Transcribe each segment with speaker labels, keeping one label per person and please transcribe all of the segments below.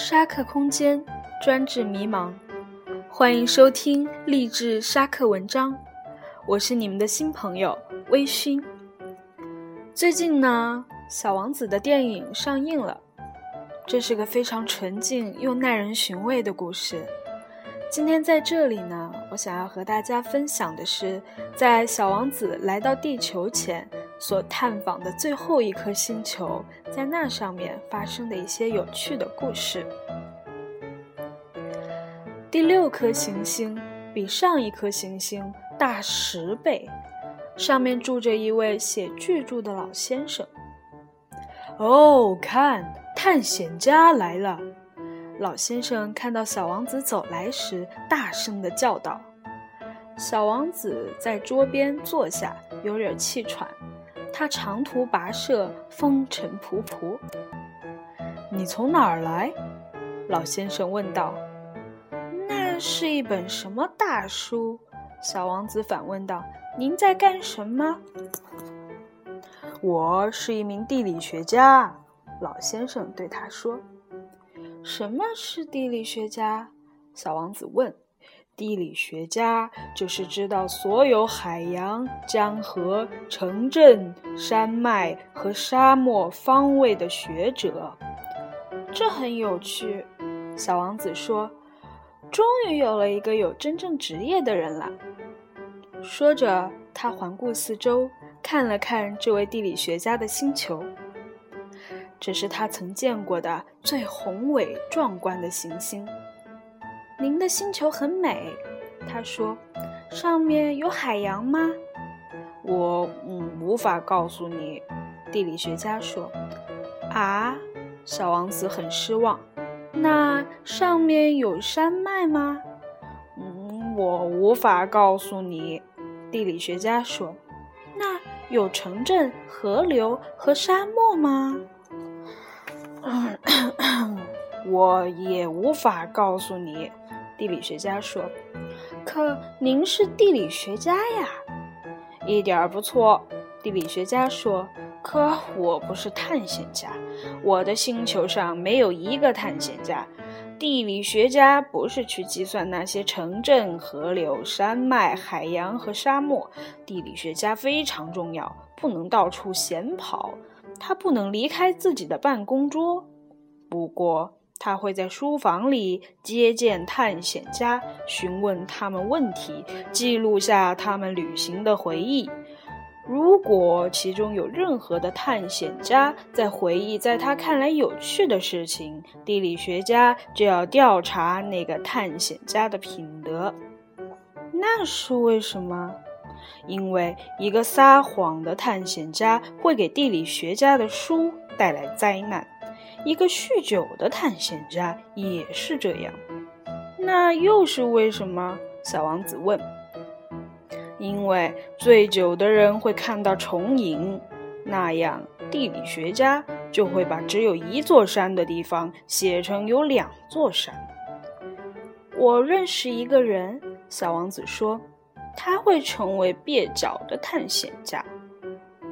Speaker 1: 沙克空间，专治迷茫。欢迎收听励志沙克文章，我是你们的新朋友微醺。最近呢，《小王子》的电影上映了，这是个非常纯净又耐人寻味的故事。今天在这里呢，我想要和大家分享的是，在小王子来到地球前所探访的最后一颗星球，在那上面发生的一些有趣的故事。第六颗行星比上一颗行星大十倍，上面住着一位写巨著的老先生。哦，看，探险家来了！老先生看到小王子走来时，大声地叫道：“小王子在桌边坐下，有点气喘。他长途跋涉，风尘仆仆。你从哪儿来？”老先生问道。“那是一本什么大书？”小王子反问道。“您在干什么？”“
Speaker 2: 我是一名地理学家。”老先生对他说。
Speaker 1: 什么是地理学家？小王子问。
Speaker 2: 地理学家就是知道所有海洋、江河、城镇、山脉和沙漠方位的学者。
Speaker 1: 这很有趣，小王子说。终于有了一个有真正职业的人了。说着，他环顾四周，看了看这位地理学家的星球。这是他曾见过的最宏伟壮观的行星。您的星球很美，他说。上面有海洋吗？
Speaker 2: 我嗯无法告诉你，地理学家说。
Speaker 1: 啊，小王子很失望。那上面有山脉吗？
Speaker 2: 嗯，我无法告诉你，地理学家说。
Speaker 1: 那有城镇、河流和沙漠吗？
Speaker 2: 我也无法告诉你，地理学家说。
Speaker 1: 可您是地理学家呀，
Speaker 2: 一点儿不错，地理学家说。可我不是探险家，我的星球上没有一个探险家。地理学家不是去计算那些城镇、河流、山脉、海洋和沙漠。地理学家非常重要，不能到处闲跑。他不能离开自己的办公桌，不过他会在书房里接见探险家，询问他们问题，记录下他们旅行的回忆。如果其中有任何的探险家在回忆在他看来有趣的事情，地理学家就要调查那个探险家的品德。
Speaker 1: 那是为什么？
Speaker 2: 因为一个撒谎的探险家会给地理学家的书带来灾难，一个酗酒的探险家也是这样。
Speaker 1: 那又是为什么？小王子问。
Speaker 2: 因为醉酒的人会看到重影，那样地理学家就会把只有一座山的地方写成有两座山。
Speaker 1: 我认识一个人，小王子说。他会成为蹩脚的探险家，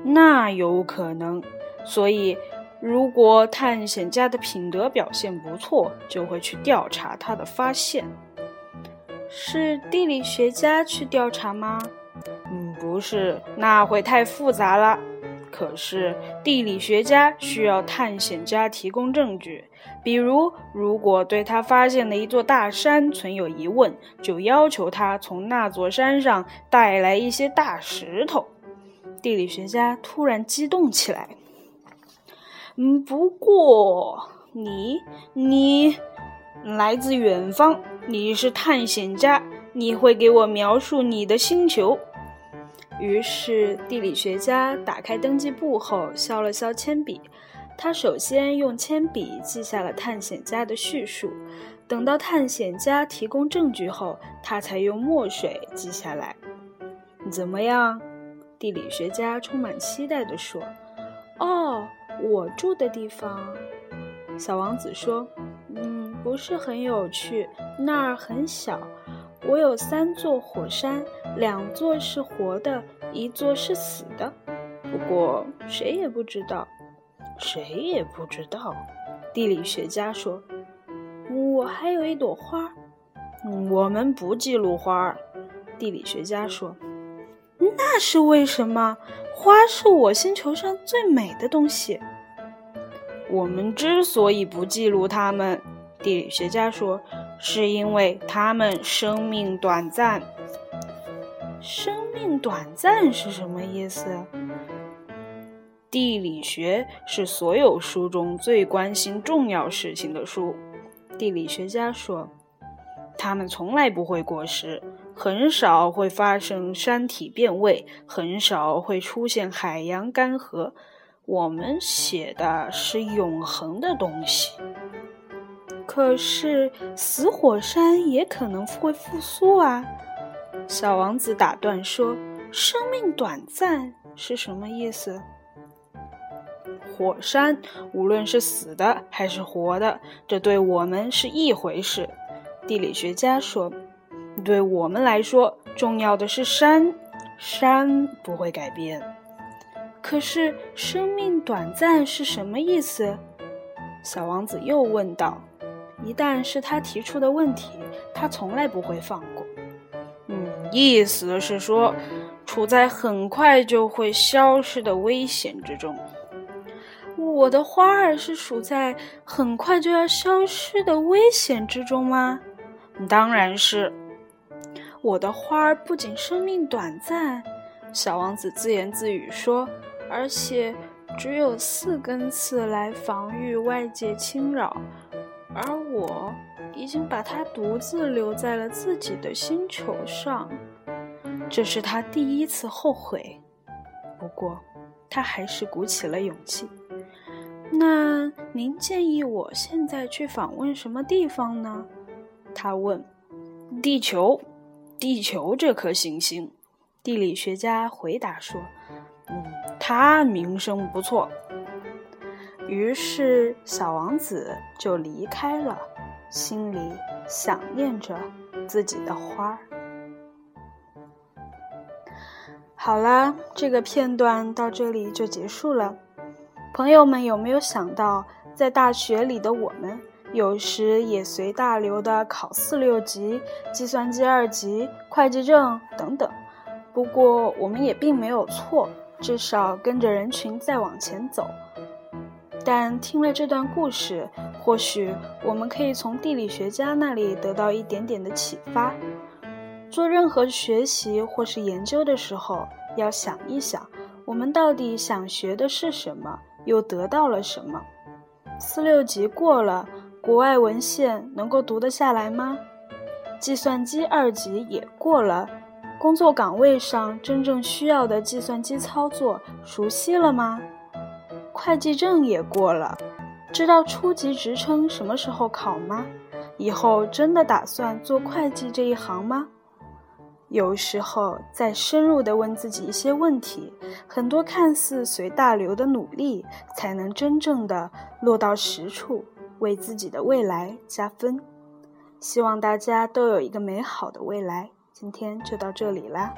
Speaker 2: 那有可能。所以，如果探险家的品德表现不错，就会去调查他的发现。
Speaker 1: 是地理学家去调查吗？
Speaker 2: 嗯，不是，那会太复杂了。可是，地理学家需要探险家提供证据。比如，如果对他发现的一座大山存有疑问，就要求他从那座山上带来一些大石头。
Speaker 1: 地理学家突然激动起来。
Speaker 2: 嗯，不过你，你来自远方，你是探险家，你会给我描述你的星球。
Speaker 1: 于是，地理学家打开登记簿后，削了削铅笔。他首先用铅笔记下了探险家的叙述，等到探险家提供证据后，他才用墨水记下来。怎么样？地理学家充满期待地说：“哦，我住的地方。”小王子说：“嗯，不是很有趣，那儿很小。我有三座火山，两座是活的，一座是死的。不过谁也不知道。”
Speaker 2: 谁也不知道，
Speaker 1: 地理学家说：“我还有一朵花。
Speaker 2: 嗯，我们不记录花。地理学家说：“
Speaker 1: 那是为什么？花是我星球上最美的东西。
Speaker 2: 我们之所以不记录它们，地理学家说，是因为它们生命短暂。
Speaker 1: 生命短暂是什么意思？
Speaker 2: 地理学是所有书中最关心重要事情的书。地理学家说，它们从来不会过时。”很少会发生山体变位，很少会出现海洋干涸。我们写的是永恒的东西。
Speaker 1: 可是死火山也可能会复苏啊！小王子打断说：“生命短暂是什么意思？”
Speaker 2: 火山无论是死的还是活的，这对我们是一回事。地理学家说。对我们来说，重要的是山，山不会改变。
Speaker 1: 可是生命短暂是什么意思？小王子又问道。一旦是他提出的问题，他从来不会放过。
Speaker 2: 嗯，意思是说，处在很快就会消失的危险之中。
Speaker 1: 我的花儿是处在很快就要消失的危险之中吗？
Speaker 2: 当然是。
Speaker 1: 我的花儿不仅生命短暂，小王子自言自语说，而且只有四根刺来防御外界侵扰，而我已经把它独自留在了自己的星球上。这是他第一次后悔，不过他还是鼓起了勇气。那您建议我现在去访问什么地方呢？他问。
Speaker 2: 地球。地球这颗行星，
Speaker 1: 地理学家回答说：“
Speaker 2: 嗯，它名声不错。”
Speaker 1: 于是小王子就离开了，心里想念着自己的花儿。好了，这个片段到这里就结束了。朋友们有没有想到，在大学里的我们？有时也随大流的考四六级、计算机二级、会计证等等。不过我们也并没有错，至少跟着人群再往前走。但听了这段故事，或许我们可以从地理学家那里得到一点点的启发。做任何学习或是研究的时候，要想一想，我们到底想学的是什么，又得到了什么。四六级过了。国外文献能够读得下来吗？计算机二级也过了，工作岗位上真正需要的计算机操作熟悉了吗？会计证也过了，知道初级职称什么时候考吗？以后真的打算做会计这一行吗？有时候再深入地问自己一些问题，很多看似随大流的努力，才能真正的落到实处。为自己的未来加分，希望大家都有一个美好的未来。今天就到这里啦。